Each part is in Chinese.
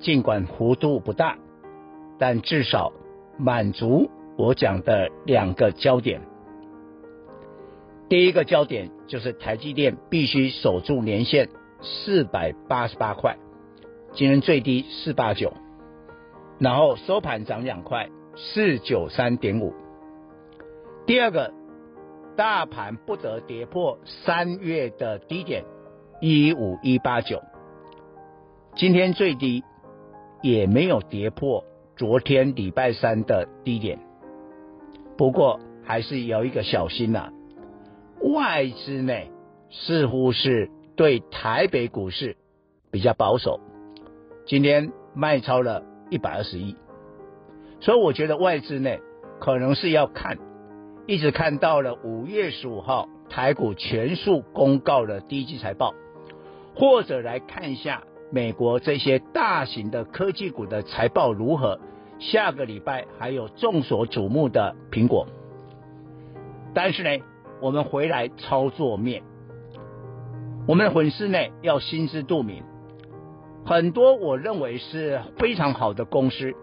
尽管幅度不大，但至少满足我讲的两个焦点。第一个焦点就是台积电必须守住年线四百八十八块，今天最低四八九。然后收盘涨两块，四九三点五。第二个，大盘不得跌破三月的低点一五一八九。今天最低也没有跌破昨天礼拜三的低点。不过还是有一个小心呐、外资呢似乎是对台北股市比较保守，今天卖超了。一百二十亿，所以我觉得外资呢，可能是要看，一直看到了五月十五号台股全数公告了第一季财报，或者来看一下美国这些大型的科技股的财报如何。下个礼拜还有众所瞩目的苹果，但是呢，我们回来操作面，我们的粉丝呢要心知肚明。很多我认为是非常好的公司，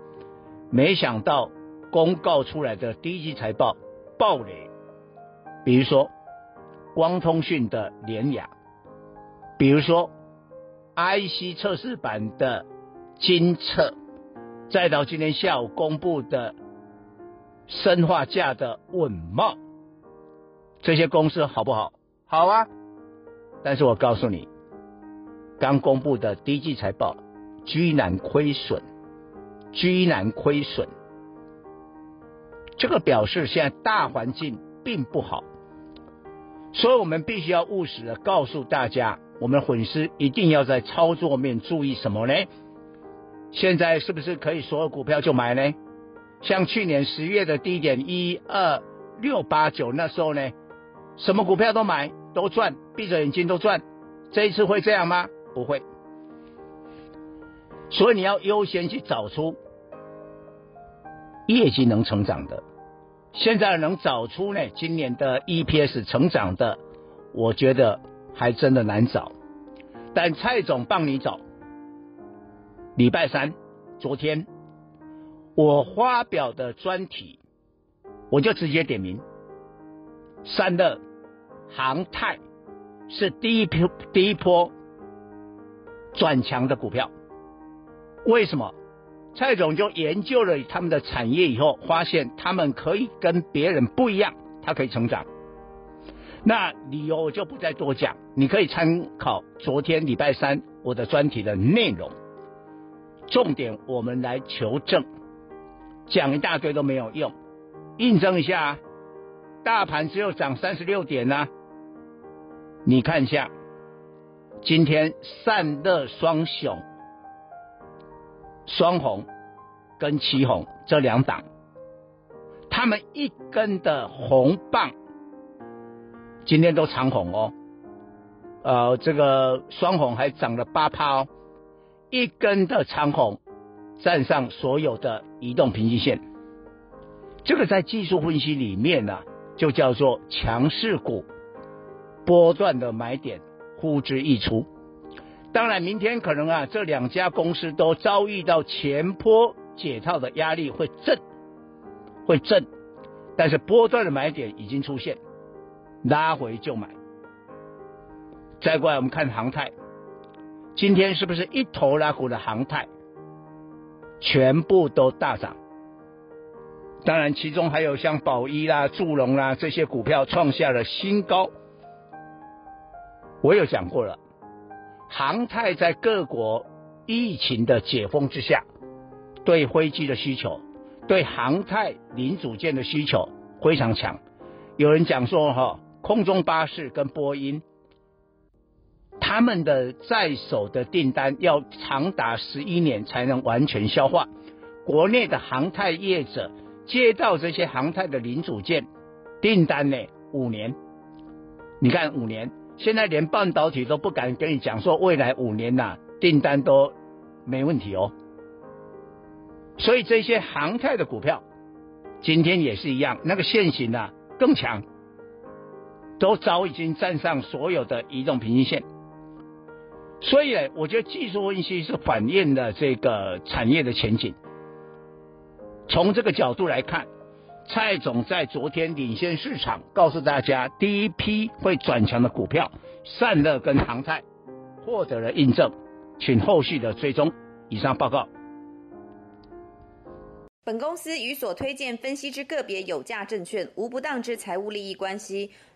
没想到公告出来的第一季财报爆雷，比如说光通讯的联雅，比如说 IC 测试版的精测，再到今天下午公布的砷化价的稳懋，这些公司好不好？好啊，但是我告诉你。刚公布的第一季财报居然亏损，居然亏损，这个表示现在大环境并不好，所以我们必须要务实的告诉大家，我们粉丝一定要在操作面注意什么呢？现在是不是可以所有股票就买呢？像去年十月的低点一二六八九那时候呢，什么股票都买都赚，闭着眼睛都赚，这一次会这样吗？不会，所以你要优先去找出业绩能成长的。现在能找出呢，今年的 EPS 成长的，我觉得还真的难找。但蔡总帮你找。礼拜三，昨天我发表的专题，我就直接点名，三的、航太是第一波，第一波。转强的股票，为什么？蔡总就研究了他们的产业以后，发现他们可以跟别人不一样，它可以成长。那理由我就不再多讲，你可以参考昨天礼拜三我的专题的内容。重点我们来求证，讲一大堆都没有用，印证一下，大盘只有涨三十六点呢、你看一下。今天散热双雄，双红跟七红这两档，他们一根的红棒，今天都长红哦。呃，这个双红还涨了八趴哦，一根的长红站上所有的移动平均线，这个在技术分析里面呢、啊，就叫做强势股波段的买点。呼之欲出，当然明天可能啊，这两家公司都遭遇到前波解套的压力，会震，会震，但是波段的买点已经出现，拉回就买。再过来我们看航太，今天是不是一头拉股的航太全部都大涨？当然，其中还有像宝一啦、祝融啦这些股票创下了新高。我有讲过了，航太在各国疫情的解封之下，对飞机的需求，对航太零组件的需求非常强。有人讲说，哈，空中巴士跟波音，他们的在手的订单要长达十一年才能完全消化。国内的航太业者接到这些航太的零组件订单呢，五年。你看五年。现在连半导体都不敢跟你讲说未来五年呐、订单都没问题哦，所以这些航太的股票今天也是一样，那个线型、啊、更强，都早已经站上所有的移动平均线，所以，我觉得技术分析是反映了这个产业的前景，从这个角度来看。蔡总在昨天领先市场，告诉大家第一批会转强的股票，散热跟航太获得了印证，请后续的追踪。以上报告。本公司与所推荐分析之个别有价证券无不当之财务利益关系。